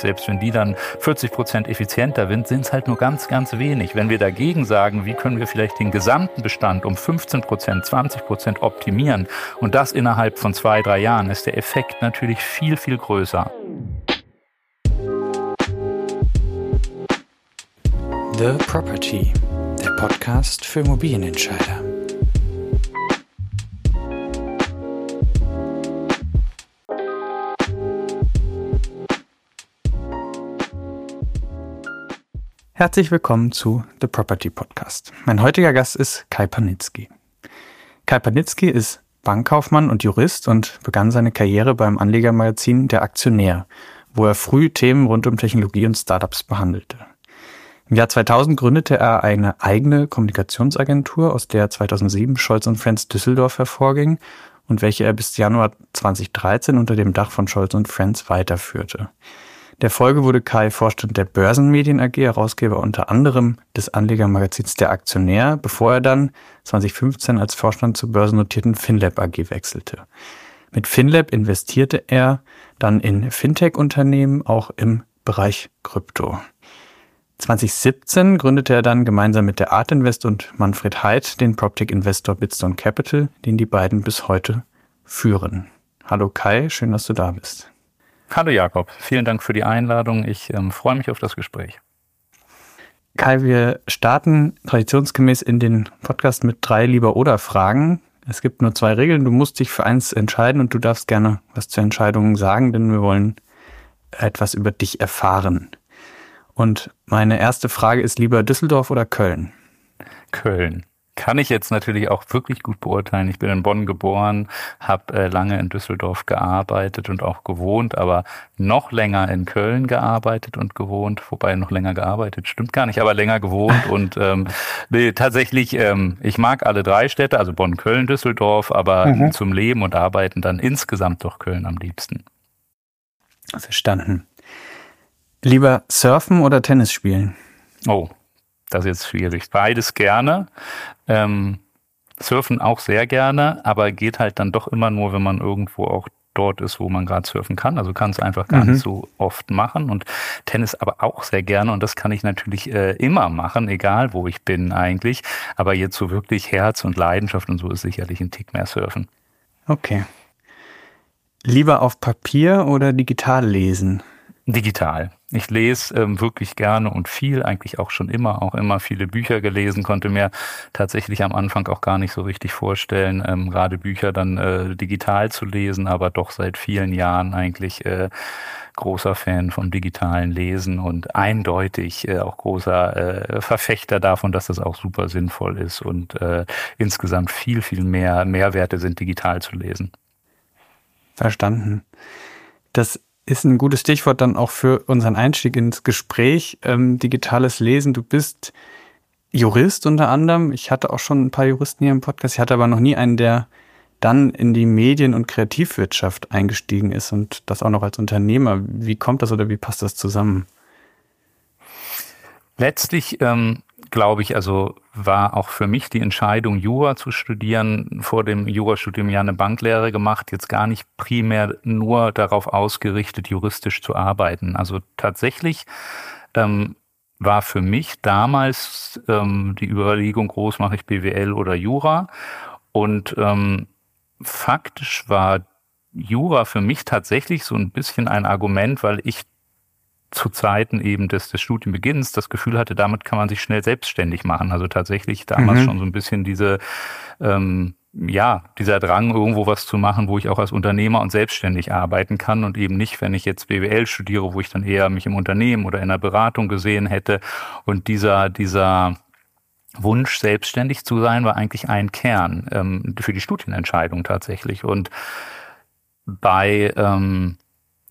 Selbst wenn die dann 40 Prozent effizienter sind, sind es halt nur ganz, ganz wenig. Wenn wir dagegen sagen, wie können wir vielleicht den gesamten Bestand um 15 Prozent, 20 Prozent optimieren und das innerhalb von zwei, drei Jahren, ist der Effekt natürlich viel, viel größer. The Property, der Podcast für Immobilienentscheider. Herzlich willkommen zu The Property Podcast. Mein heutiger Gast ist Kai Panitzky. Kai Panitzky ist Bankkaufmann und Jurist und begann seine Karriere beim Anlegermagazin Der Aktionär, wo er früh Themen rund um Technologie und Startups behandelte. Im Jahr 2000 gründete er eine eigene Kommunikationsagentur, aus der 2007 Scholz Friends Düsseldorf hervorging und welche er bis Januar 2013 unter dem Dach von Scholz Friends weiterführte. Der Folge wurde Kai Vorstand der Börsenmedien AG, Herausgeber unter anderem des Anlegermagazins Der Aktionär, bevor er dann 2015 als Vorstand zur börsennotierten FinLab AG wechselte. Mit FinLab investierte er dann in Fintech-Unternehmen, auch im Bereich Krypto. 2017 gründete er dann gemeinsam mit der Art Invest und Manfred Heid den PropTech-Investor Bitstone Capital, den die beiden bis heute führen. Hallo Kai, schön, dass du da bist. Hallo Jakob, vielen Dank für die Einladung. Ich ähm, freue mich auf das Gespräch. Kai, wir starten traditionsgemäß in den Podcast mit drei Lieber oder Fragen. Es gibt nur zwei Regeln. Du musst dich für eins entscheiden und du darfst gerne was zur Entscheidung sagen, denn wir wollen etwas über dich erfahren. Und meine erste Frage ist lieber Düsseldorf oder Köln? Köln kann ich jetzt natürlich auch wirklich gut beurteilen. Ich bin in Bonn geboren, habe äh, lange in Düsseldorf gearbeitet und auch gewohnt, aber noch länger in Köln gearbeitet und gewohnt, wobei noch länger gearbeitet, stimmt gar nicht, aber länger gewohnt und ähm, nee, tatsächlich, ähm, ich mag alle drei Städte, also Bonn, Köln, Düsseldorf, aber mhm. zum Leben und Arbeiten dann insgesamt doch Köln am liebsten. Verstanden. Lieber surfen oder Tennis spielen? Oh, das ist jetzt schwierig. Beides gerne. Ähm, surfen auch sehr gerne, aber geht halt dann doch immer nur, wenn man irgendwo auch dort ist, wo man gerade surfen kann. Also kann es einfach gar mhm. nicht so oft machen. Und Tennis aber auch sehr gerne. Und das kann ich natürlich äh, immer machen, egal wo ich bin eigentlich. Aber jetzt so wirklich Herz und Leidenschaft und so ist sicherlich ein Tick mehr Surfen. Okay. Lieber auf Papier oder digital lesen? Digital. Ich lese ähm, wirklich gerne und viel, eigentlich auch schon immer, auch immer viele Bücher gelesen, konnte mir tatsächlich am Anfang auch gar nicht so richtig vorstellen, ähm, gerade Bücher dann äh, digital zu lesen, aber doch seit vielen Jahren eigentlich äh, großer Fan vom digitalen Lesen und eindeutig äh, auch großer äh, Verfechter davon, dass das auch super sinnvoll ist und äh, insgesamt viel, viel mehr Mehrwerte sind, digital zu lesen. Verstanden. Das ist ein gutes Stichwort dann auch für unseren Einstieg ins Gespräch. Ähm, digitales Lesen. Du bist Jurist unter anderem. Ich hatte auch schon ein paar Juristen hier im Podcast. Ich hatte aber noch nie einen, der dann in die Medien- und Kreativwirtschaft eingestiegen ist und das auch noch als Unternehmer. Wie kommt das oder wie passt das zusammen? Letztlich ähm, glaube ich, also war auch für mich die Entscheidung, Jura zu studieren, vor dem Jurastudium ja eine Banklehre gemacht, jetzt gar nicht primär nur darauf ausgerichtet, juristisch zu arbeiten. Also tatsächlich ähm, war für mich damals ähm, die Überlegung groß, mache ich BWL oder Jura. Und ähm, faktisch war Jura für mich tatsächlich so ein bisschen ein Argument, weil ich zu Zeiten eben des, des Studienbeginns das Gefühl hatte, damit kann man sich schnell selbstständig machen. Also tatsächlich damals mhm. schon so ein bisschen diese, ähm, ja, dieser Drang, irgendwo was zu machen, wo ich auch als Unternehmer und selbstständig arbeiten kann und eben nicht, wenn ich jetzt BWL studiere, wo ich dann eher mich im Unternehmen oder in der Beratung gesehen hätte. Und dieser, dieser Wunsch, selbstständig zu sein, war eigentlich ein Kern ähm, für die Studienentscheidung tatsächlich. Und bei ähm,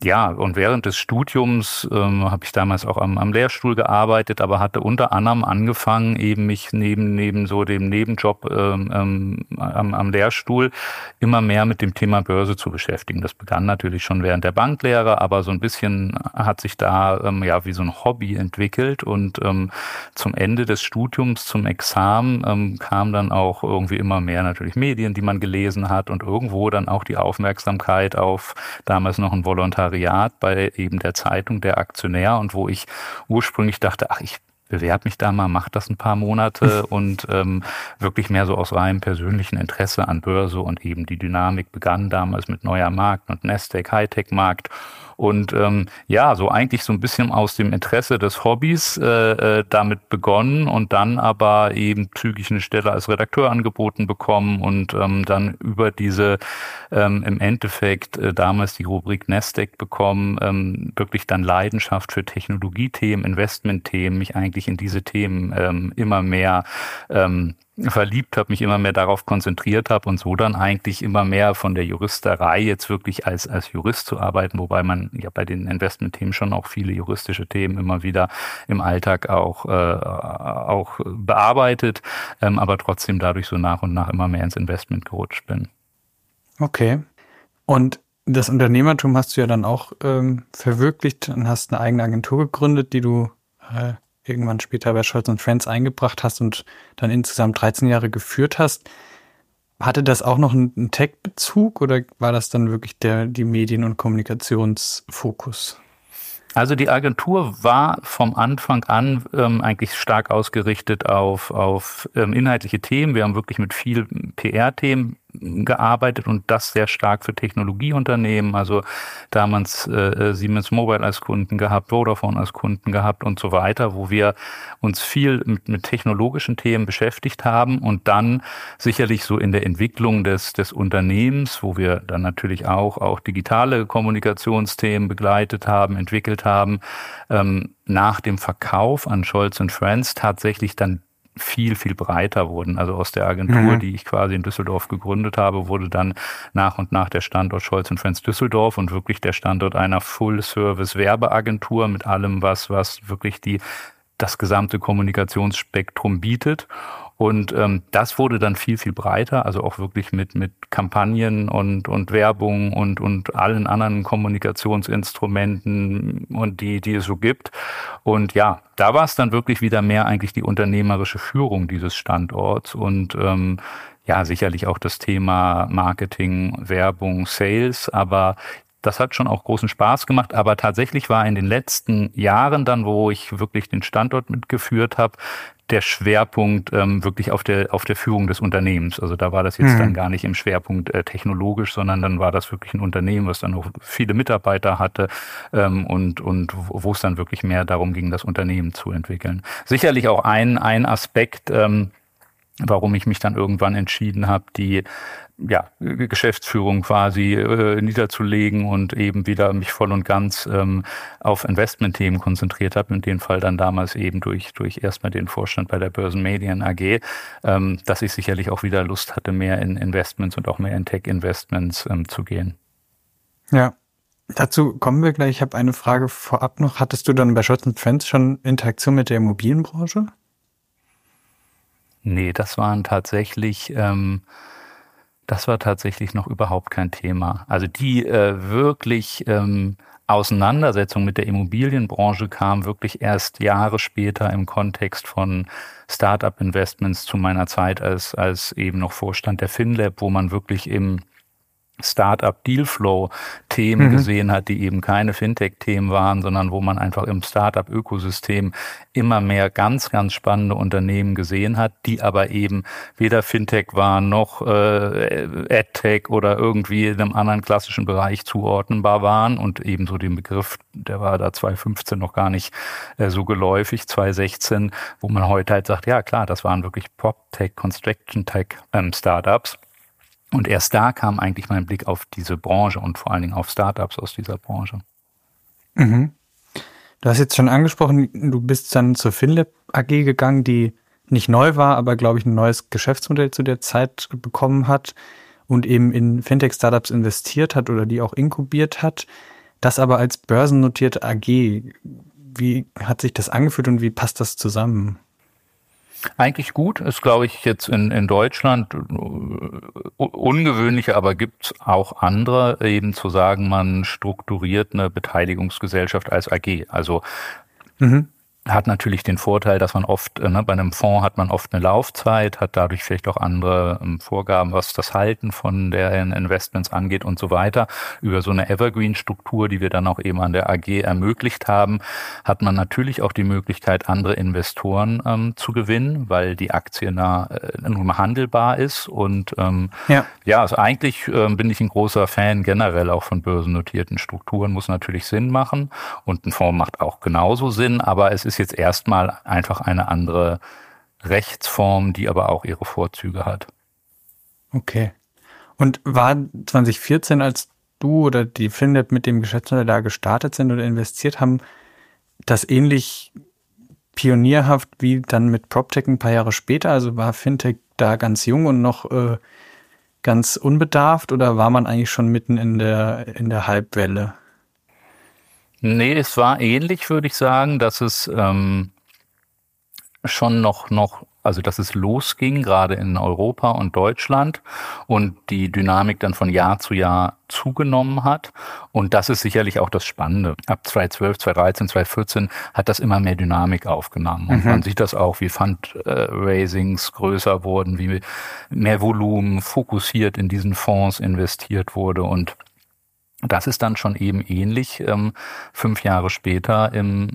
ja, und während des Studiums ähm, habe ich damals auch am, am Lehrstuhl gearbeitet, aber hatte unter anderem angefangen, eben mich neben, neben so dem Nebenjob ähm, ähm, am, am Lehrstuhl immer mehr mit dem Thema Börse zu beschäftigen. Das begann natürlich schon während der Banklehre, aber so ein bisschen hat sich da ähm, ja wie so ein Hobby entwickelt und ähm, zum Ende des Studiums, zum Examen ähm, kam dann auch irgendwie immer mehr natürlich Medien, die man gelesen hat und irgendwo dann auch die Aufmerksamkeit auf damals noch ein Volontariat Sekretariat bei eben der Zeitung Der Aktionär und wo ich ursprünglich dachte, ach, ich bewerbe mich da mal, mach das ein paar Monate und ähm, wirklich mehr so aus reinem persönlichen Interesse an Börse und eben die Dynamik begann damals mit neuer Markt und Nasdaq Hightech Markt und ähm, ja, so eigentlich so ein bisschen aus dem Interesse des Hobbys äh, äh, damit begonnen und dann aber eben zügig eine Stelle als Redakteur angeboten bekommen und ähm, dann über diese ähm, im Endeffekt äh, damals die Rubrik Nasdaq bekommen, ähm, wirklich dann Leidenschaft für Technologiethemen, Investmentthemen, mich eigentlich in diese Themen ähm, immer mehr ähm, verliebt habe, mich immer mehr darauf konzentriert habe und so dann eigentlich immer mehr von der Juristerei jetzt wirklich als, als Jurist zu arbeiten, wobei man ja bei den Investmentthemen schon auch viele juristische Themen immer wieder im Alltag auch, äh, auch bearbeitet, ähm, aber trotzdem dadurch so nach und nach immer mehr ins Investment gerutscht bin. Okay. Und das Unternehmertum hast du ja dann auch ähm, verwirklicht und hast eine eigene Agentur gegründet, die du äh, irgendwann später bei Scholz und Friends eingebracht hast und dann insgesamt 13 Jahre geführt hast. Hatte das auch noch einen Tech-Bezug oder war das dann wirklich der, die Medien- und Kommunikationsfokus? Also die Agentur war vom Anfang an ähm, eigentlich stark ausgerichtet auf, auf ähm, inhaltliche Themen. Wir haben wirklich mit viel PR-Themen gearbeitet und das sehr stark für Technologieunternehmen, also damals äh, Siemens Mobile als Kunden gehabt, Vodafone als Kunden gehabt und so weiter, wo wir uns viel mit, mit technologischen Themen beschäftigt haben und dann sicherlich so in der Entwicklung des, des Unternehmens, wo wir dann natürlich auch, auch digitale Kommunikationsthemen begleitet haben, entwickelt haben, ähm, nach dem Verkauf an Scholz Friends tatsächlich dann viel, viel breiter wurden. Also aus der Agentur, mhm. die ich quasi in Düsseldorf gegründet habe, wurde dann nach und nach der Standort Scholz Friends Düsseldorf und wirklich der Standort einer Full-Service-Werbeagentur mit allem, was, was wirklich die, das gesamte Kommunikationsspektrum bietet. Und ähm, das wurde dann viel, viel breiter, also auch wirklich mit, mit Kampagnen und, und Werbung und, und allen anderen Kommunikationsinstrumenten und die, die es so gibt. Und ja, da war es dann wirklich wieder mehr eigentlich die unternehmerische Führung dieses Standorts und ähm, ja, sicherlich auch das Thema Marketing, Werbung, Sales, aber das hat schon auch großen Spaß gemacht, aber tatsächlich war in den letzten Jahren dann, wo ich wirklich den Standort mitgeführt habe, der Schwerpunkt ähm, wirklich auf der auf der Führung des Unternehmens. Also da war das jetzt mhm. dann gar nicht im Schwerpunkt äh, technologisch, sondern dann war das wirklich ein Unternehmen, was dann auch viele Mitarbeiter hatte ähm, und und wo es dann wirklich mehr darum ging, das Unternehmen zu entwickeln. Sicherlich auch ein ein Aspekt. Ähm, warum ich mich dann irgendwann entschieden habe, die ja, Geschäftsführung quasi äh, niederzulegen und eben wieder mich voll und ganz ähm, auf Investmentthemen konzentriert habe, in dem Fall dann damals eben durch, durch erstmal den Vorstand bei der Börsenmedien AG, ähm, dass ich sicherlich auch wieder Lust hatte, mehr in Investments und auch mehr in Tech-Investments ähm, zu gehen. Ja, dazu kommen wir gleich. Ich habe eine Frage vorab noch. Hattest du dann bei Scholz Friends schon Interaktion mit der Immobilienbranche? Nee, das waren tatsächlich... Ähm, das war tatsächlich noch überhaupt kein Thema. Also die äh, wirklich ähm, Auseinandersetzung mit der Immobilienbranche kam wirklich erst Jahre später im Kontext von Startup-Investments zu meiner Zeit als, als eben noch Vorstand der FinLab, wo man wirklich im Startup Dealflow Themen mhm. gesehen hat, die eben keine Fintech-Themen waren, sondern wo man einfach im Startup-Ökosystem immer mehr ganz, ganz spannende Unternehmen gesehen hat, die aber eben weder Fintech waren noch äh, AdTech oder irgendwie in einem anderen klassischen Bereich zuordnenbar waren und ebenso den Begriff, der war da 2015 noch gar nicht äh, so geläufig, 2016, wo man heute halt sagt, ja klar, das waren wirklich Pop-Tech, Construction-Tech ähm, Startups und erst da kam eigentlich mein Blick auf diese Branche und vor allen Dingen auf Startups aus dieser Branche. Mhm. Du hast jetzt schon angesprochen, du bist dann zur FinLab AG gegangen, die nicht neu war, aber glaube ich ein neues Geschäftsmodell zu der Zeit bekommen hat und eben in Fintech-Startups investiert hat oder die auch inkubiert hat. Das aber als börsennotierte AG. Wie hat sich das angefühlt und wie passt das zusammen? Eigentlich gut, ist glaube ich jetzt in, in Deutschland äh, ungewöhnlich, aber gibt auch andere, eben zu sagen, man strukturiert eine Beteiligungsgesellschaft als AG. Also mhm. Hat natürlich den Vorteil, dass man oft, äh, ne, bei einem Fonds hat man oft eine Laufzeit, hat dadurch vielleicht auch andere ähm, Vorgaben, was das Halten von deren Investments angeht und so weiter. Über so eine Evergreen-Struktur, die wir dann auch eben an der AG ermöglicht haben, hat man natürlich auch die Möglichkeit, andere Investoren ähm, zu gewinnen, weil die Aktie nah, äh, nun handelbar ist. Und ähm, ja. ja, also eigentlich ähm, bin ich ein großer Fan generell auch von börsennotierten Strukturen, muss natürlich Sinn machen. Und ein Fonds macht auch genauso Sinn, aber es ist jetzt erstmal einfach eine andere Rechtsform, die aber auch ihre Vorzüge hat. Okay. Und war 2014, als du oder die Finlab mit dem Geschäftsmodell da gestartet sind oder investiert haben, das ähnlich pionierhaft wie dann mit PropTech ein paar Jahre später? Also war Fintech da ganz jung und noch äh, ganz unbedarft oder war man eigentlich schon mitten in der, in der Halbwelle? Nee, es war ähnlich, würde ich sagen, dass es ähm, schon noch, noch, also dass es losging, gerade in Europa und Deutschland und die Dynamik dann von Jahr zu Jahr zugenommen hat. Und das ist sicherlich auch das Spannende. Ab 2012, 2013, 2014 hat das immer mehr Dynamik aufgenommen. Und mhm. man sieht das auch, wie Fundraisings größer wurden, wie mehr Volumen fokussiert in diesen Fonds investiert wurde und das ist dann schon eben ähnlich ähm, fünf Jahre später im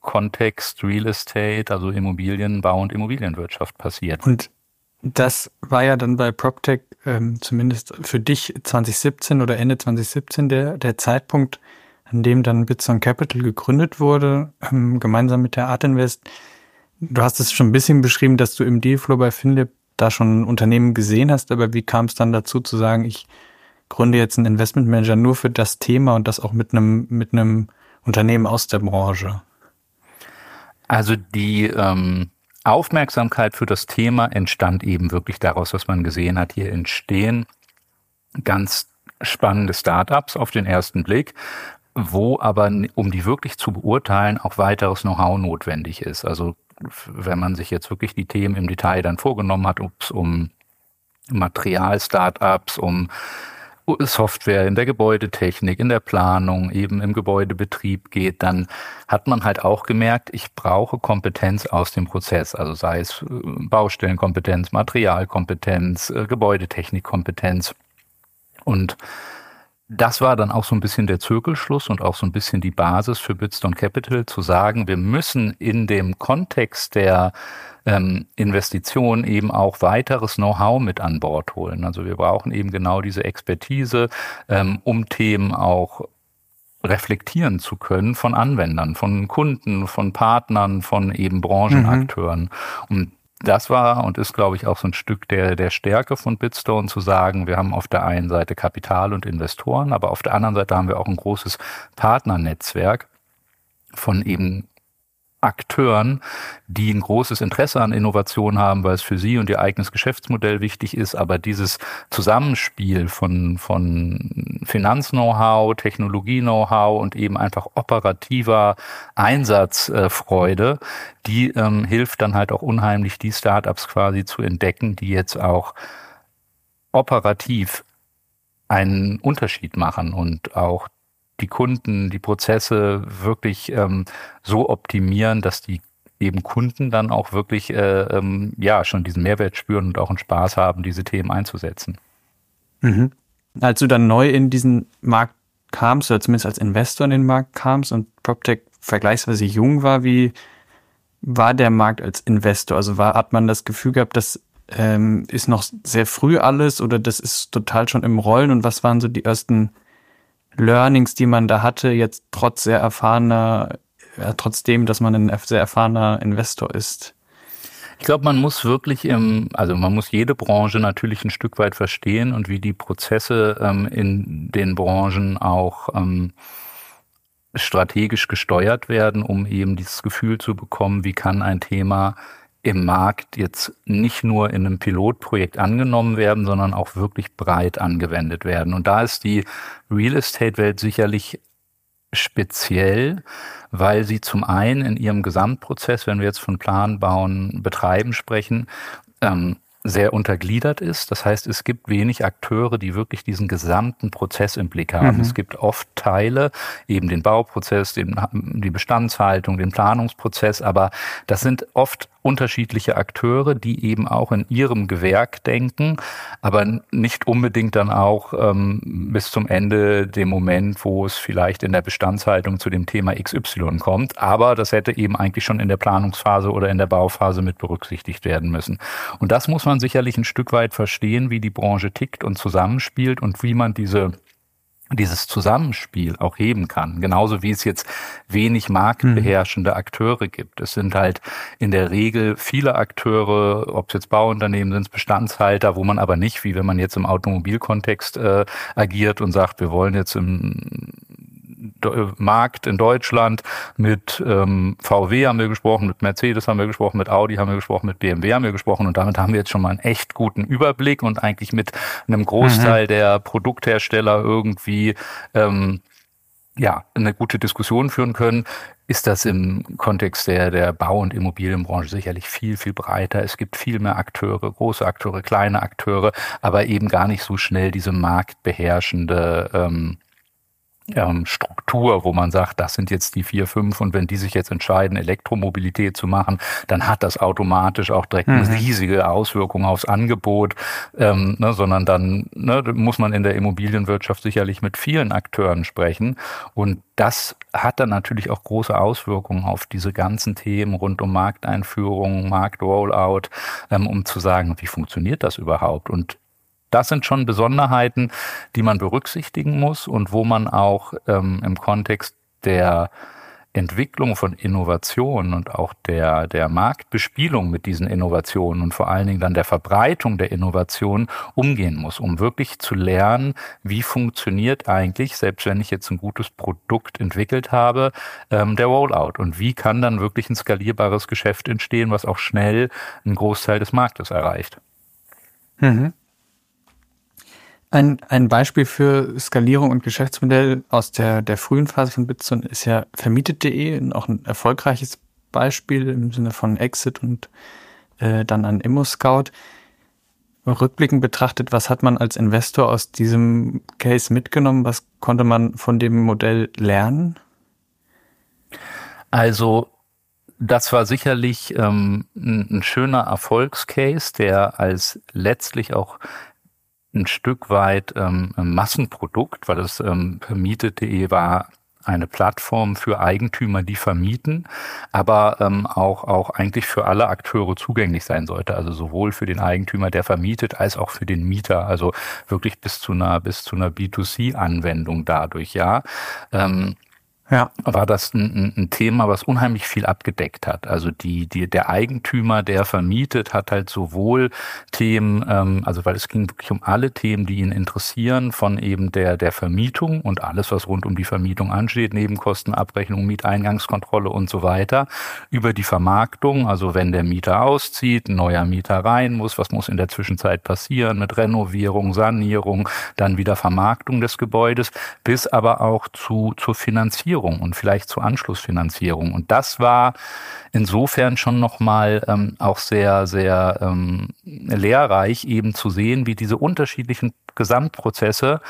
Kontext Real Estate, also Immobilienbau und Immobilienwirtschaft passiert. Und das war ja dann bei PropTech ähm, zumindest für dich 2017 oder Ende 2017 der, der Zeitpunkt, an dem dann Bitson Capital gegründet wurde, ähm, gemeinsam mit der Art Invest. Du hast es schon ein bisschen beschrieben, dass du im Dealflow bei Finlip da schon Unternehmen gesehen hast, aber wie kam es dann dazu zu sagen, ich gründe jetzt einen Investmentmanager nur für das Thema und das auch mit einem, mit einem Unternehmen aus der Branche? Also die ähm, Aufmerksamkeit für das Thema entstand eben wirklich daraus, was man gesehen hat. Hier entstehen ganz spannende Startups auf den ersten Blick, wo aber, um die wirklich zu beurteilen, auch weiteres Know-how notwendig ist. Also wenn man sich jetzt wirklich die Themen im Detail dann vorgenommen hat, ob es um Material-Startups, um Software in der Gebäudetechnik, in der Planung, eben im Gebäudebetrieb geht, dann hat man halt auch gemerkt, ich brauche Kompetenz aus dem Prozess, also sei es äh, Baustellenkompetenz, Materialkompetenz, äh, Gebäudetechnikkompetenz. Und das war dann auch so ein bisschen der Zirkelschluss und auch so ein bisschen die Basis für Bitstone Capital zu sagen, wir müssen in dem Kontext der ähm, Investition eben auch weiteres Know-how mit an Bord holen. Also wir brauchen eben genau diese Expertise, ähm, um Themen auch reflektieren zu können von Anwendern, von Kunden, von Partnern, von eben Branchenakteuren. Mhm. Und das war und ist, glaube ich, auch so ein Stück der, der Stärke von Bitstone zu sagen, wir haben auf der einen Seite Kapital und Investoren, aber auf der anderen Seite haben wir auch ein großes Partnernetzwerk von eben Akteuren, die ein großes Interesse an Innovation haben, weil es für sie und ihr eigenes Geschäftsmodell wichtig ist. Aber dieses Zusammenspiel von, von Finanz-Know-how, Technologie-Know-how und eben einfach operativer Einsatzfreude, die ähm, hilft dann halt auch unheimlich, die Startups quasi zu entdecken, die jetzt auch operativ einen Unterschied machen und auch die Kunden, die Prozesse wirklich ähm, so optimieren, dass die eben Kunden dann auch wirklich äh, ähm, ja schon diesen Mehrwert spüren und auch einen Spaß haben, diese Themen einzusetzen. Mhm. Als du dann neu in diesen Markt kamst, oder zumindest als Investor in den Markt kamst und PropTech vergleichsweise jung war, wie war der Markt als Investor? Also war, hat man das Gefühl gehabt, das ähm, ist noch sehr früh alles oder das ist total schon im Rollen und was waren so die ersten Learnings, die man da hatte, jetzt trotz sehr erfahrener, ja, trotzdem, dass man ein sehr erfahrener Investor ist? Ich glaube, man muss wirklich im, also man muss jede Branche natürlich ein Stück weit verstehen und wie die Prozesse ähm, in den Branchen auch ähm, strategisch gesteuert werden, um eben dieses Gefühl zu bekommen, wie kann ein Thema im Markt jetzt nicht nur in einem Pilotprojekt angenommen werden, sondern auch wirklich breit angewendet werden. Und da ist die Real Estate-Welt sicherlich speziell, weil sie zum einen in ihrem Gesamtprozess, wenn wir jetzt von Plan, Bauen, Betreiben sprechen, ähm, sehr untergliedert ist. Das heißt, es gibt wenig Akteure, die wirklich diesen gesamten Prozess im Blick haben. Mhm. Es gibt oft Teile, eben den Bauprozess, den, die Bestandshaltung, den Planungsprozess, aber das sind oft unterschiedliche Akteure, die eben auch in ihrem Gewerk denken, aber nicht unbedingt dann auch ähm, bis zum Ende dem Moment, wo es vielleicht in der Bestandshaltung zu dem Thema XY kommt. Aber das hätte eben eigentlich schon in der Planungsphase oder in der Bauphase mit berücksichtigt werden müssen. Und das muss man sicherlich ein Stück weit verstehen, wie die Branche tickt und zusammenspielt und wie man diese dieses Zusammenspiel auch heben kann. Genauso wie es jetzt wenig marktbeherrschende mhm. Akteure gibt. Es sind halt in der Regel viele Akteure, ob es jetzt Bauunternehmen sind, Bestandshalter, wo man aber nicht, wie wenn man jetzt im Automobilkontext äh, agiert und sagt, wir wollen jetzt im Markt in Deutschland. Mit ähm, VW haben wir gesprochen, mit Mercedes haben wir gesprochen, mit Audi haben wir gesprochen, mit BMW haben wir gesprochen und damit haben wir jetzt schon mal einen echt guten Überblick und eigentlich mit einem Großteil mhm. der Produkthersteller irgendwie ähm, ja, eine gute Diskussion führen können, ist das im Kontext der, der Bau- und Immobilienbranche sicherlich viel, viel breiter. Es gibt viel mehr Akteure, große Akteure, kleine Akteure, aber eben gar nicht so schnell diese marktbeherrschende ähm, ähm, Struktur, wo man sagt, das sind jetzt die vier, fünf und wenn die sich jetzt entscheiden, Elektromobilität zu machen, dann hat das automatisch auch direkt mhm. riesige Auswirkungen aufs Angebot, ähm, ne, sondern dann ne, muss man in der Immobilienwirtschaft sicherlich mit vielen Akteuren sprechen und das hat dann natürlich auch große Auswirkungen auf diese ganzen Themen rund um Markteinführung, Marktrollout, ähm, um zu sagen, wie funktioniert das überhaupt? Und das sind schon Besonderheiten, die man berücksichtigen muss und wo man auch ähm, im Kontext der Entwicklung von Innovationen und auch der, der Marktbespielung mit diesen Innovationen und vor allen Dingen dann der Verbreitung der Innovationen umgehen muss, um wirklich zu lernen, wie funktioniert eigentlich, selbst wenn ich jetzt ein gutes Produkt entwickelt habe, ähm, der Rollout und wie kann dann wirklich ein skalierbares Geschäft entstehen, was auch schnell einen Großteil des Marktes erreicht. Mhm. Ein, ein Beispiel für Skalierung und Geschäftsmodell aus der, der frühen Phase von Bitson ist ja vermietet.de, auch ein erfolgreiches Beispiel im Sinne von Exit und äh, dann an ImmoScout. Rückblickend betrachtet, was hat man als Investor aus diesem Case mitgenommen? Was konnte man von dem Modell lernen? Also das war sicherlich ähm, ein, ein schöner Erfolgscase, der als letztlich auch ein Stück weit ähm, Massenprodukt, weil es ähm, vermietet.de war eine Plattform für Eigentümer, die vermieten, aber ähm, auch, auch eigentlich für alle Akteure zugänglich sein sollte. Also sowohl für den Eigentümer, der vermietet, als auch für den Mieter. Also wirklich bis zu einer, bis zu einer B2C-Anwendung dadurch, ja. Ähm, ja. war das ein, ein, Thema, was unheimlich viel abgedeckt hat. Also die, die, der Eigentümer, der vermietet, hat halt sowohl Themen, ähm, also weil es ging wirklich um alle Themen, die ihn interessieren, von eben der, der Vermietung und alles, was rund um die Vermietung ansteht, Nebenkostenabrechnung, Mieteingangskontrolle und so weiter, über die Vermarktung, also wenn der Mieter auszieht, ein neuer Mieter rein muss, was muss in der Zwischenzeit passieren mit Renovierung, Sanierung, dann wieder Vermarktung des Gebäudes, bis aber auch zu, zur Finanzierung Finanzierung und vielleicht zur Anschlussfinanzierung. Und das war insofern schon nochmal ähm, auch sehr, sehr ähm, lehrreich, eben zu sehen, wie diese unterschiedlichen Gesamtprozesse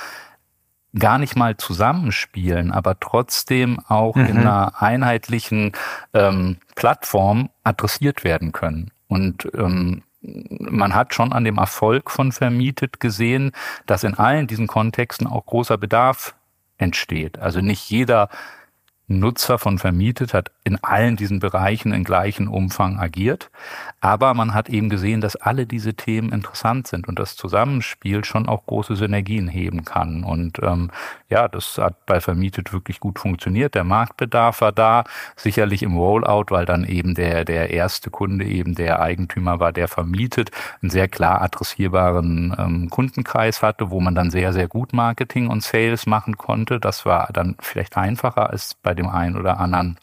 gar nicht mal zusammenspielen, aber trotzdem auch mhm. in einer einheitlichen ähm, Plattform adressiert werden können. Und ähm, man hat schon an dem Erfolg von Vermietet gesehen, dass in allen diesen Kontexten auch großer Bedarf entsteht. Also nicht jeder Nutzer von Vermietet hat in allen diesen Bereichen in gleichem Umfang agiert. Aber man hat eben gesehen, dass alle diese Themen interessant sind und das Zusammenspiel schon auch große Synergien heben kann. Und ähm, ja, das hat bei Vermietet wirklich gut funktioniert. Der Marktbedarf war da, sicherlich im Rollout, weil dann eben der, der erste Kunde eben der Eigentümer war, der vermietet, einen sehr klar adressierbaren ähm, Kundenkreis hatte, wo man dann sehr, sehr gut Marketing und Sales machen konnte. Das war dann vielleicht einfacher als bei dem einen oder anderen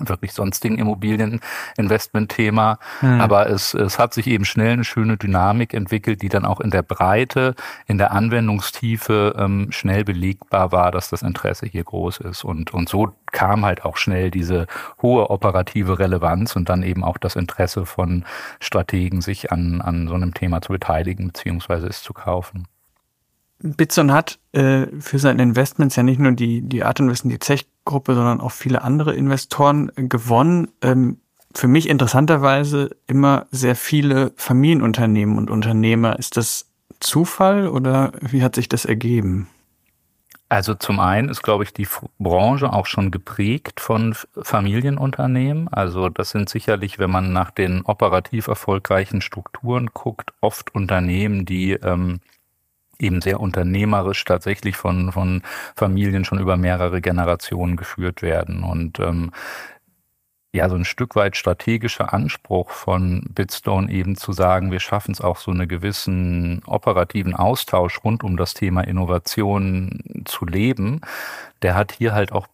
wirklich sonstigen Immobilieninvestment-Thema. Hm. Aber es, es hat sich eben schnell eine schöne Dynamik entwickelt, die dann auch in der Breite, in der Anwendungstiefe ähm, schnell belegbar war, dass das Interesse hier groß ist. Und, und so kam halt auch schnell diese hohe operative Relevanz und dann eben auch das Interesse von Strategen, sich an, an so einem Thema zu beteiligen, beziehungsweise es zu kaufen. Bitson hat äh, für seine Investments ja nicht nur die, die Art Invest die Zech-Gruppe, sondern auch viele andere Investoren äh, gewonnen. Ähm, für mich interessanterweise immer sehr viele Familienunternehmen und Unternehmer. Ist das Zufall oder wie hat sich das ergeben? Also zum einen ist, glaube ich, die Branche auch schon geprägt von Familienunternehmen. Also das sind sicherlich, wenn man nach den operativ erfolgreichen Strukturen guckt, oft Unternehmen, die ähm, eben sehr unternehmerisch tatsächlich von, von Familien schon über mehrere Generationen geführt werden. Und ähm, ja, so ein Stück weit strategischer Anspruch von Bitstone eben zu sagen, wir schaffen es auch so einen gewissen operativen Austausch rund um das Thema Innovation zu leben, der hat hier halt auch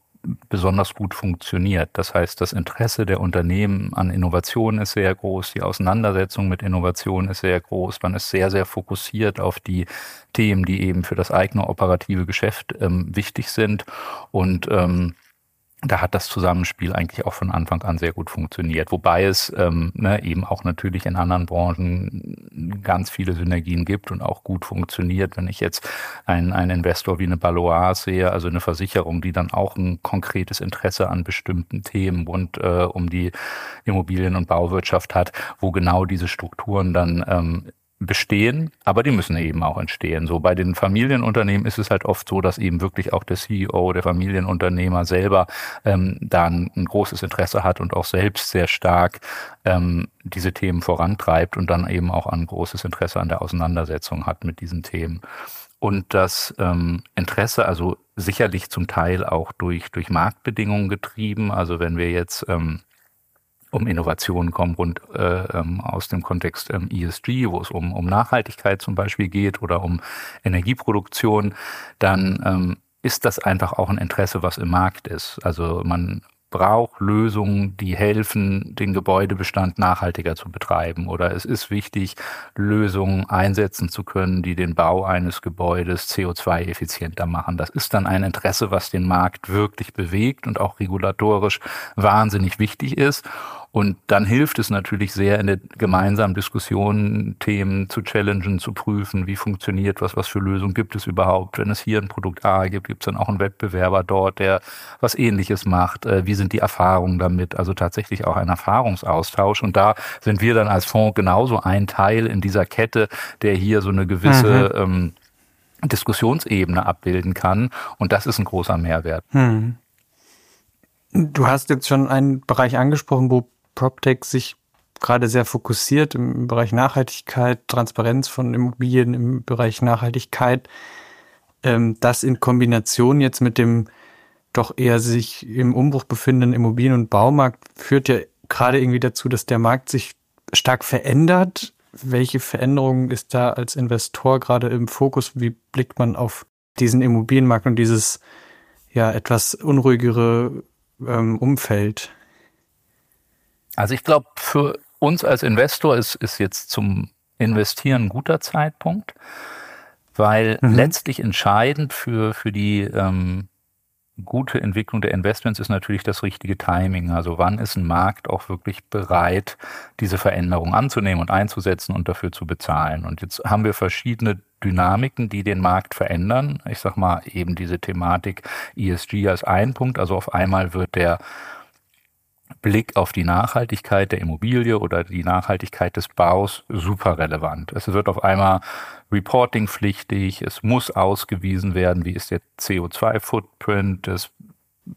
besonders gut funktioniert. Das heißt, das Interesse der Unternehmen an Innovation ist sehr groß, die Auseinandersetzung mit Innovation ist sehr groß, man ist sehr, sehr fokussiert auf die Themen, die eben für das eigene operative Geschäft ähm, wichtig sind und ähm, da hat das Zusammenspiel eigentlich auch von Anfang an sehr gut funktioniert. Wobei es ähm, ne, eben auch natürlich in anderen Branchen ganz viele Synergien gibt und auch gut funktioniert. Wenn ich jetzt einen, einen Investor wie eine Balois sehe, also eine Versicherung, die dann auch ein konkretes Interesse an bestimmten Themen rund äh, um die Immobilien- und Bauwirtschaft hat, wo genau diese Strukturen dann ähm, bestehen, aber die müssen eben auch entstehen. So bei den Familienunternehmen ist es halt oft so, dass eben wirklich auch der CEO, der Familienunternehmer selber ähm, da ein, ein, großes Interesse hat und auch selbst sehr stark ähm, diese Themen vorantreibt und dann eben auch ein großes Interesse an der Auseinandersetzung hat mit diesen Themen. Und das ähm, Interesse, also sicherlich zum Teil auch durch, durch Marktbedingungen getrieben. Also wenn wir jetzt ähm, um Innovationen kommen rund äh, ähm, aus dem Kontext ähm, ESG, wo es um, um Nachhaltigkeit zum Beispiel geht oder um Energieproduktion, dann ähm, ist das einfach auch ein Interesse, was im Markt ist. Also man braucht Lösungen, die helfen, den Gebäudebestand nachhaltiger zu betreiben. Oder es ist wichtig, Lösungen einsetzen zu können, die den Bau eines Gebäudes CO2-effizienter machen. Das ist dann ein Interesse, was den Markt wirklich bewegt und auch regulatorisch wahnsinnig wichtig ist. Und dann hilft es natürlich sehr, in der gemeinsamen Diskussion Themen zu challengen, zu prüfen, wie funktioniert was, was für Lösungen gibt es überhaupt. Wenn es hier ein Produkt A gibt, gibt es dann auch einen Wettbewerber dort, der was ähnliches macht. Äh, wie sind die Erfahrungen damit? Also tatsächlich auch ein Erfahrungsaustausch. Und da sind wir dann als Fonds genauso ein Teil in dieser Kette, der hier so eine gewisse mhm. ähm, Diskussionsebene abbilden kann. Und das ist ein großer Mehrwert. Mhm. Du hast jetzt schon einen Bereich angesprochen, wo PropTech sich gerade sehr fokussiert im Bereich Nachhaltigkeit, Transparenz von Immobilien im Bereich Nachhaltigkeit. Ähm, das in Kombination jetzt mit dem doch eher sich im Umbruch befindenden Immobilien- und Baumarkt führt ja gerade irgendwie dazu, dass der Markt sich stark verändert. Welche Veränderungen ist da als Investor gerade im Fokus? Wie blickt man auf diesen Immobilienmarkt und dieses ja etwas unruhigere ähm, Umfeld? Also ich glaube, für uns als Investor ist, ist jetzt zum Investieren ein guter Zeitpunkt, weil mhm. letztlich entscheidend für, für die ähm, gute Entwicklung der Investments ist natürlich das richtige Timing. Also wann ist ein Markt auch wirklich bereit, diese Veränderung anzunehmen und einzusetzen und dafür zu bezahlen. Und jetzt haben wir verschiedene Dynamiken, die den Markt verändern. Ich sag mal eben diese Thematik ESG als ein Punkt. Also auf einmal wird der Blick auf die Nachhaltigkeit der Immobilie oder die Nachhaltigkeit des Baus super relevant. Es wird auf einmal reportingpflichtig, es muss ausgewiesen werden, wie ist der CO2-Footprint des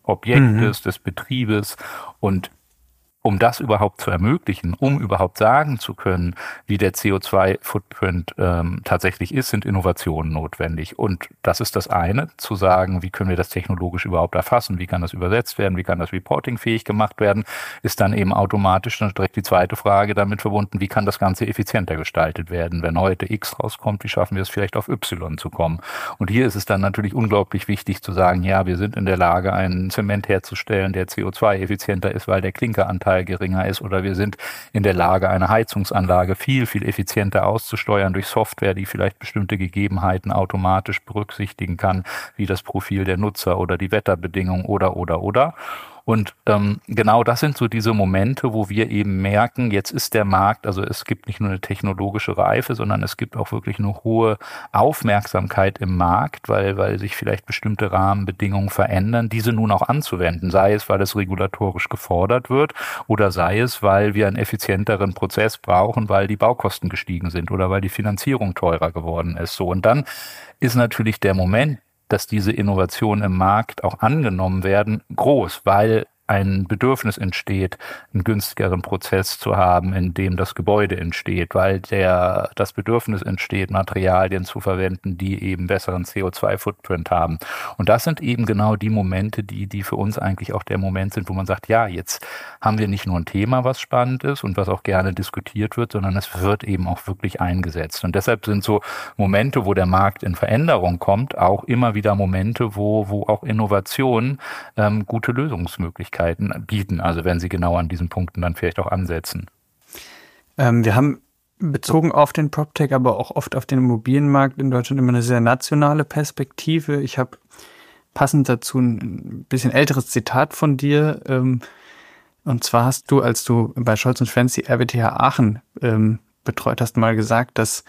Objektes, mhm. des Betriebes und um das überhaupt zu ermöglichen, um überhaupt sagen zu können, wie der CO2-Footprint ähm, tatsächlich ist, sind Innovationen notwendig. Und das ist das eine, zu sagen, wie können wir das technologisch überhaupt erfassen, wie kann das übersetzt werden, wie kann das Reporting fähig gemacht werden, ist dann eben automatisch dann direkt die zweite Frage damit verbunden, wie kann das Ganze effizienter gestaltet werden. Wenn heute X rauskommt, wie schaffen wir es vielleicht auf Y zu kommen? Und hier ist es dann natürlich unglaublich wichtig zu sagen, ja, wir sind in der Lage, einen Zement herzustellen, der CO2-effizienter ist, weil der Klinkeranteil Anteil geringer ist oder wir sind in der Lage, eine Heizungsanlage viel, viel effizienter auszusteuern durch Software, die vielleicht bestimmte Gegebenheiten automatisch berücksichtigen kann, wie das Profil der Nutzer oder die Wetterbedingungen oder, oder, oder. Und ähm, genau das sind so diese Momente, wo wir eben merken, jetzt ist der Markt, also es gibt nicht nur eine technologische Reife, sondern es gibt auch wirklich eine hohe Aufmerksamkeit im Markt, weil, weil sich vielleicht bestimmte Rahmenbedingungen verändern, diese nun auch anzuwenden, sei es, weil es regulatorisch gefordert wird oder sei es, weil wir einen effizienteren Prozess brauchen, weil die Baukosten gestiegen sind oder weil die Finanzierung teurer geworden ist. So und dann ist natürlich der Moment, dass diese Innovationen im Markt auch angenommen werden, groß, weil ein Bedürfnis entsteht, einen günstigeren Prozess zu haben, in dem das Gebäude entsteht, weil der, das Bedürfnis entsteht, Materialien zu verwenden, die eben besseren CO2-Footprint haben. Und das sind eben genau die Momente, die, die für uns eigentlich auch der Moment sind, wo man sagt, ja, jetzt haben wir nicht nur ein Thema, was spannend ist und was auch gerne diskutiert wird, sondern es wird eben auch wirklich eingesetzt. Und deshalb sind so Momente, wo der Markt in Veränderung kommt, auch immer wieder Momente, wo, wo auch Innovationen ähm, gute Lösungsmöglichkeiten Möglichkeiten bieten, also wenn Sie genau an diesen Punkten dann vielleicht auch ansetzen. Ähm, wir haben bezogen auf den PropTech, aber auch oft auf den Immobilienmarkt in Deutschland immer eine sehr nationale Perspektive. Ich habe passend dazu ein bisschen älteres Zitat von dir. Ähm, und zwar hast du, als du bei Scholz und Fancy RWTH Aachen ähm, betreut hast, mal gesagt, dass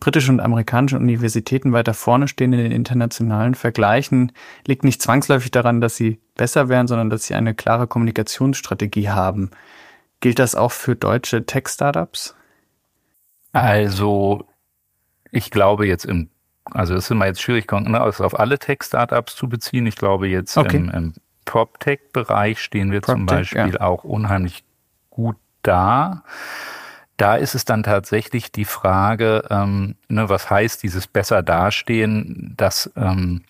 britische und amerikanische Universitäten weiter vorne stehen in den internationalen Vergleichen, liegt nicht zwangsläufig daran, dass sie besser wären, sondern dass sie eine klare Kommunikationsstrategie haben. Gilt das auch für deutsche Tech-Startups? Also, ich glaube jetzt im, also es ist immer jetzt schwierig, ne, also auf alle Tech-Startups zu beziehen. Ich glaube jetzt okay. im, im PropTech-Bereich stehen wir Prop zum Beispiel ja. auch unheimlich gut da da ist es dann tatsächlich die Frage, ähm, ne, was heißt dieses besser dastehen, dass ähm,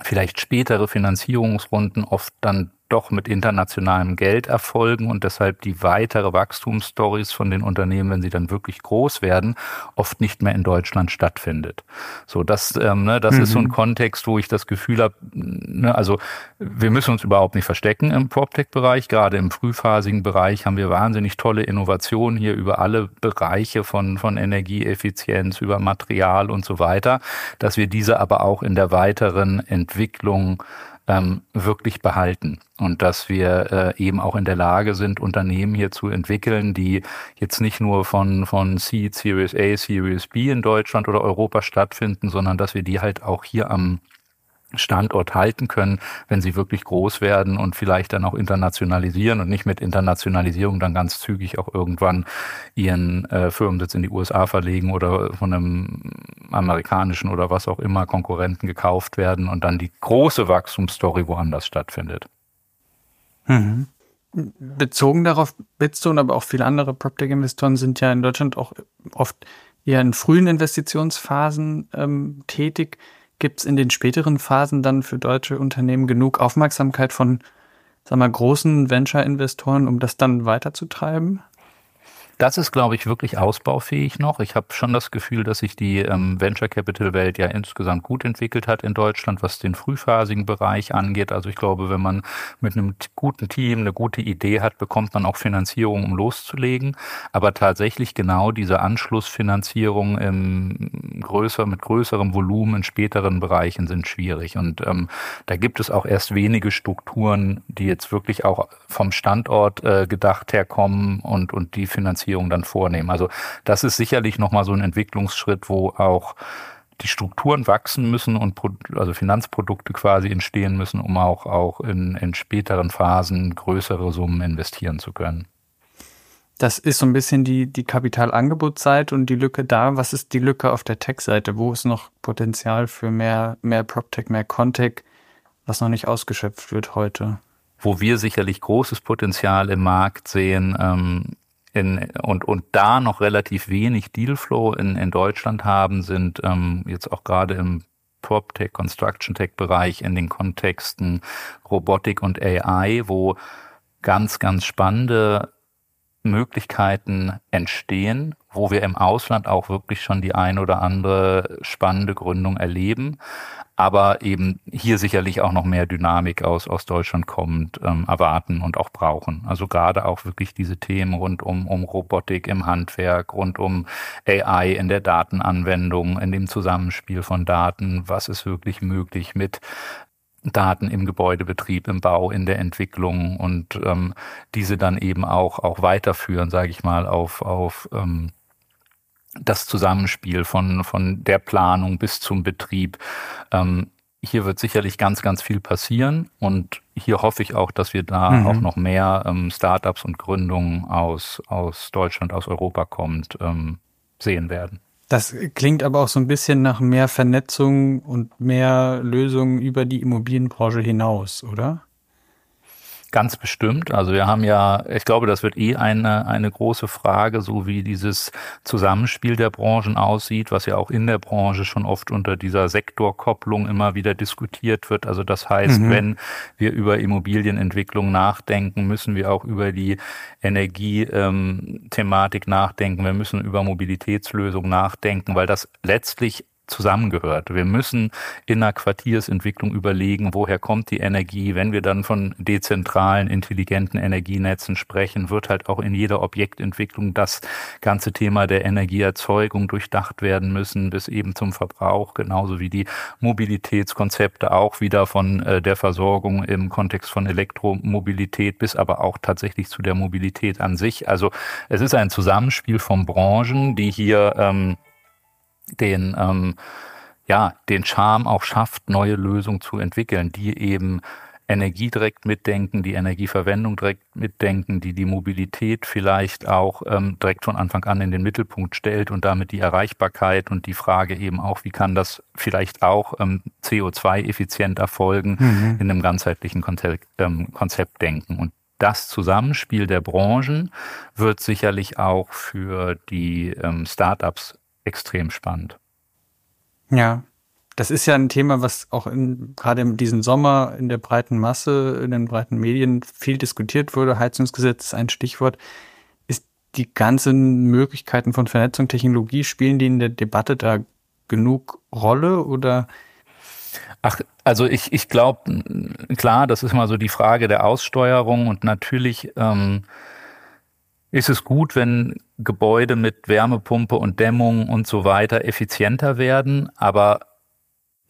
vielleicht spätere Finanzierungsrunden oft dann doch mit internationalem Geld erfolgen und deshalb die weitere Wachstumsstories von den Unternehmen, wenn sie dann wirklich groß werden, oft nicht mehr in Deutschland stattfindet. So, das, ähm, ne, das mhm. ist so ein mhm. Kontext, wo ich das Gefühl habe, ne, also wir müssen uns überhaupt nicht verstecken im PropTech-Bereich. Gerade im frühphasigen Bereich haben wir wahnsinnig tolle Innovationen hier über alle Bereiche von, von Energieeffizienz, über Material und so weiter, dass wir diese aber auch in der weiteren Entwicklung ähm, wirklich behalten. Und dass wir äh, eben auch in der Lage sind, Unternehmen hier zu entwickeln, die jetzt nicht nur von, von Seed, Series A, Series B in Deutschland oder Europa stattfinden, sondern dass wir die halt auch hier am Standort halten können, wenn sie wirklich groß werden und vielleicht dann auch internationalisieren und nicht mit Internationalisierung dann ganz zügig auch irgendwann ihren äh, Firmensitz in die USA verlegen oder von einem amerikanischen oder was auch immer Konkurrenten gekauft werden und dann die große Wachstumsstory woanders stattfindet. Mhm. Bezogen darauf, Bitstone, aber auch viele andere PropTech-Investoren sind ja in Deutschland auch oft eher in frühen Investitionsphasen ähm, tätig. Gibt es in den späteren Phasen dann für deutsche Unternehmen genug Aufmerksamkeit von, sagen wir, großen Venture-Investoren, um das dann weiterzutreiben? Das ist, glaube ich, wirklich ausbaufähig noch. Ich habe schon das Gefühl, dass sich die ähm, Venture Capital Welt ja insgesamt gut entwickelt hat in Deutschland, was den frühphasigen Bereich angeht. Also ich glaube, wenn man mit einem guten Team eine gute Idee hat, bekommt man auch Finanzierung, um loszulegen. Aber tatsächlich genau diese Anschlussfinanzierung im größer, mit größerem Volumen in späteren Bereichen sind schwierig. Und ähm, da gibt es auch erst wenige Strukturen, die jetzt wirklich auch vom Standort äh, gedacht herkommen und, und die Finanzierung Finanzierung dann vornehmen. Also das ist sicherlich nochmal so ein Entwicklungsschritt, wo auch die Strukturen wachsen müssen und also Finanzprodukte quasi entstehen müssen, um auch, auch in, in späteren Phasen größere Summen investieren zu können. Das ist so ein bisschen die, die Kapitalangebotsseite und die Lücke da. Was ist die Lücke auf der Tech-Seite? Wo ist noch Potenzial für mehr, mehr PropTech, mehr Contech, was noch nicht ausgeschöpft wird heute? wo wir sicherlich großes Potenzial im Markt sehen, ähm, in, und, und da noch relativ wenig Dealflow in, in Deutschland haben, sind ähm, jetzt auch gerade im PropTech, Construction Tech Bereich in den Kontexten Robotik und AI, wo ganz, ganz spannende Möglichkeiten entstehen, wo wir im Ausland auch wirklich schon die ein oder andere spannende Gründung erleben, aber eben hier sicherlich auch noch mehr Dynamik aus, Deutschland kommt, ähm, erwarten und auch brauchen. Also gerade auch wirklich diese Themen rund um, um Robotik im Handwerk, rund um AI in der Datenanwendung, in dem Zusammenspiel von Daten, was ist wirklich möglich mit Daten im Gebäudebetrieb, im Bau, in der Entwicklung und ähm, diese dann eben auch auch weiterführen, sage ich mal, auf auf ähm, das Zusammenspiel von von der Planung bis zum Betrieb. Ähm, hier wird sicherlich ganz ganz viel passieren und hier hoffe ich auch, dass wir da mhm. auch noch mehr ähm, Startups und Gründungen aus aus Deutschland, aus Europa kommt ähm, sehen werden. Das klingt aber auch so ein bisschen nach mehr Vernetzung und mehr Lösungen über die Immobilienbranche hinaus, oder? Ganz bestimmt. Also wir haben ja, ich glaube, das wird eh eine, eine große Frage, so wie dieses Zusammenspiel der Branchen aussieht, was ja auch in der Branche schon oft unter dieser Sektorkopplung immer wieder diskutiert wird. Also das heißt, mhm. wenn wir über Immobilienentwicklung nachdenken, müssen wir auch über die Energiethematik ähm, nachdenken. Wir müssen über Mobilitätslösungen nachdenken, weil das letztlich zusammengehört. Wir müssen in der Quartiersentwicklung überlegen, woher kommt die Energie. Wenn wir dann von dezentralen, intelligenten Energienetzen sprechen, wird halt auch in jeder Objektentwicklung das ganze Thema der Energieerzeugung durchdacht werden müssen, bis eben zum Verbrauch, genauso wie die Mobilitätskonzepte auch wieder von äh, der Versorgung im Kontext von Elektromobilität bis aber auch tatsächlich zu der Mobilität an sich. Also es ist ein Zusammenspiel von Branchen, die hier ähm, den, ähm, ja, den Charme auch schafft, neue Lösungen zu entwickeln, die eben Energie direkt mitdenken, die Energieverwendung direkt mitdenken, die die Mobilität vielleicht auch ähm, direkt von Anfang an in den Mittelpunkt stellt und damit die Erreichbarkeit und die Frage eben auch, wie kann das vielleicht auch ähm, CO2-effizient erfolgen, mhm. in einem ganzheitlichen Konzept, ähm, Konzept denken. Und das Zusammenspiel der Branchen wird sicherlich auch für die ähm, Startups extrem spannend. Ja, das ist ja ein Thema, was auch in, gerade in diesem Sommer in der breiten Masse, in den breiten Medien viel diskutiert wurde. Heizungsgesetz ist ein Stichwort. Ist die ganzen Möglichkeiten von Vernetzung, Technologie, spielen die in der Debatte da genug Rolle oder? Ach, also ich, ich glaube, klar, das ist mal so die Frage der Aussteuerung und natürlich ähm, ist es gut, wenn Gebäude mit Wärmepumpe und Dämmung und so weiter effizienter werden, aber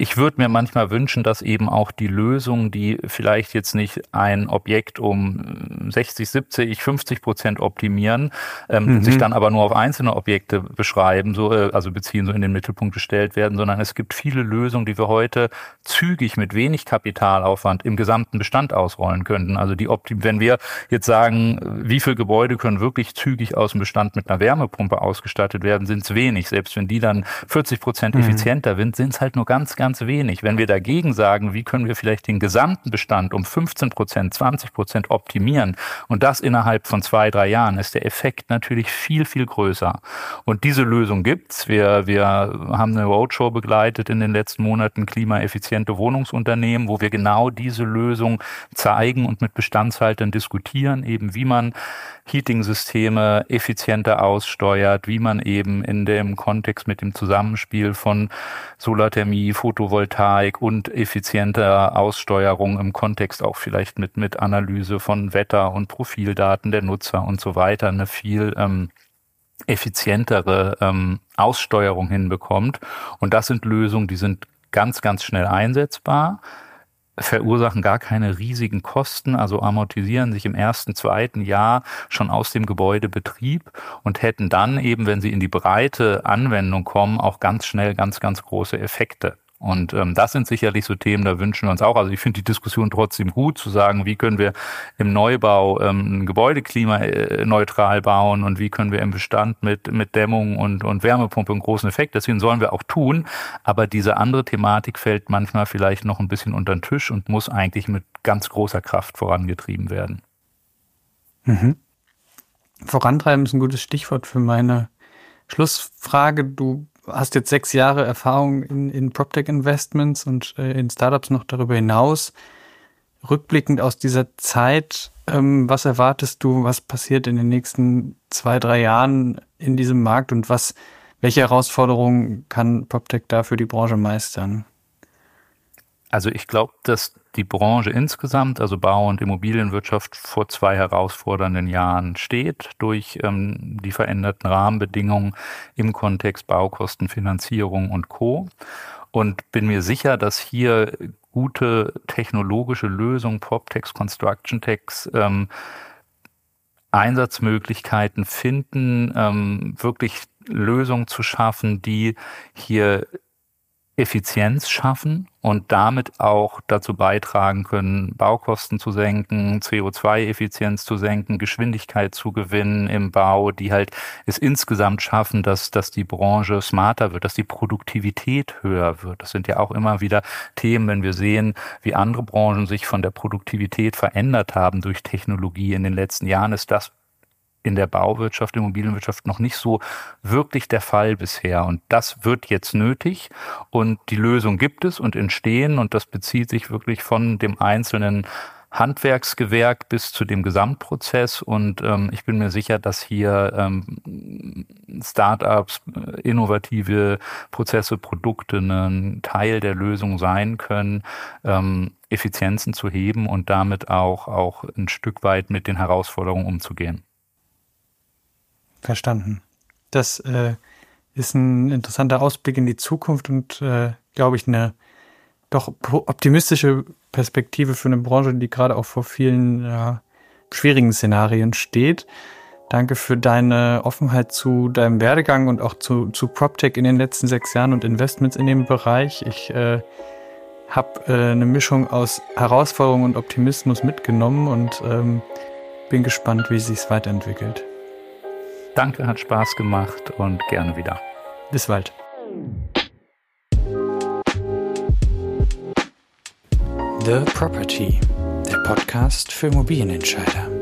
ich würde mir manchmal wünschen, dass eben auch die Lösungen, die vielleicht jetzt nicht ein Objekt um 60, 70, 50 Prozent optimieren, ähm, mhm. sich dann aber nur auf einzelne Objekte beschreiben, so, äh, also beziehen, so in den Mittelpunkt gestellt werden, sondern es gibt viele Lösungen, die wir heute zügig mit wenig Kapitalaufwand im gesamten Bestand ausrollen könnten. Also die Optim wenn wir jetzt sagen, wie viele Gebäude können wirklich zügig aus dem Bestand mit einer Wärmepumpe ausgestattet werden, sind es wenig. Selbst wenn die dann 40 Prozent mhm. effizienter sind, sind es halt nur ganz, ganz ganz wenig. Wenn wir dagegen sagen, wie können wir vielleicht den gesamten Bestand um 15 Prozent, 20 Prozent optimieren und das innerhalb von zwei, drei Jahren, ist der Effekt natürlich viel, viel größer. Und diese Lösung gibt's. Wir, wir haben eine Roadshow begleitet in den letzten Monaten, klimaeffiziente Wohnungsunternehmen, wo wir genau diese Lösung zeigen und mit Bestandshaltern diskutieren, eben wie man Heating-Systeme effizienter aussteuert, wie man eben in dem Kontext mit dem Zusammenspiel von Solarthermie, Photovoltaik und effizienter Aussteuerung im Kontext auch vielleicht mit, mit Analyse von Wetter und Profildaten der Nutzer und so weiter eine viel ähm, effizientere ähm, Aussteuerung hinbekommt. Und das sind Lösungen, die sind ganz, ganz schnell einsetzbar verursachen gar keine riesigen Kosten, also amortisieren sich im ersten, zweiten Jahr schon aus dem Gebäudebetrieb und hätten dann eben, wenn sie in die breite Anwendung kommen, auch ganz schnell ganz, ganz große Effekte. Und ähm, das sind sicherlich so Themen, da wünschen wir uns auch. Also ich finde die Diskussion trotzdem gut, zu sagen, wie können wir im Neubau ähm, ein Gebäude klimaneutral bauen und wie können wir im Bestand mit, mit Dämmung und, und Wärmepumpe einen großen Effekt. Deswegen sollen wir auch tun. Aber diese andere Thematik fällt manchmal vielleicht noch ein bisschen unter den Tisch und muss eigentlich mit ganz großer Kraft vorangetrieben werden. Mhm. Vorantreiben ist ein gutes Stichwort für meine Schlussfrage. Du hast jetzt sechs Jahre Erfahrung in, in PropTech-Investments und äh, in Startups noch darüber hinaus. Rückblickend aus dieser Zeit, ähm, was erwartest du, was passiert in den nächsten zwei, drei Jahren in diesem Markt und was, welche Herausforderungen kann PropTech da für die Branche meistern? Also ich glaube, dass die Branche insgesamt, also Bau- und Immobilienwirtschaft, vor zwei herausfordernden Jahren steht durch ähm, die veränderten Rahmenbedingungen im Kontext Baukosten, Finanzierung und Co. Und bin mir sicher, dass hier gute technologische Lösungen, PropTechs, Construction Techs, ähm, Einsatzmöglichkeiten finden, ähm, wirklich Lösungen zu schaffen, die hier Effizienz schaffen und damit auch dazu beitragen können, Baukosten zu senken, CO2-Effizienz zu senken, Geschwindigkeit zu gewinnen im Bau, die halt es insgesamt schaffen, dass, dass die Branche smarter wird, dass die Produktivität höher wird. Das sind ja auch immer wieder Themen, wenn wir sehen, wie andere Branchen sich von der Produktivität verändert haben durch Technologie in den letzten Jahren, ist das in der Bauwirtschaft, Immobilienwirtschaft noch nicht so wirklich der Fall bisher. Und das wird jetzt nötig. Und die Lösung gibt es und entstehen. Und das bezieht sich wirklich von dem einzelnen Handwerksgewerk bis zu dem Gesamtprozess. Und ähm, ich bin mir sicher, dass hier ähm, Startups, innovative Prozesse, Produkte ein Teil der Lösung sein können, ähm, Effizienzen zu heben und damit auch, auch ein Stück weit mit den Herausforderungen umzugehen. Verstanden. Das äh, ist ein interessanter Ausblick in die Zukunft und, äh, glaube ich, eine doch optimistische Perspektive für eine Branche, die gerade auch vor vielen ja, schwierigen Szenarien steht. Danke für deine Offenheit zu deinem Werdegang und auch zu, zu PropTech in den letzten sechs Jahren und Investments in dem Bereich. Ich äh, habe äh, eine Mischung aus Herausforderung und Optimismus mitgenommen und ähm, bin gespannt, wie sich weiterentwickelt. Danke, hat Spaß gemacht und gerne wieder. Bis bald. The Property, der Podcast für Immobilienentscheider.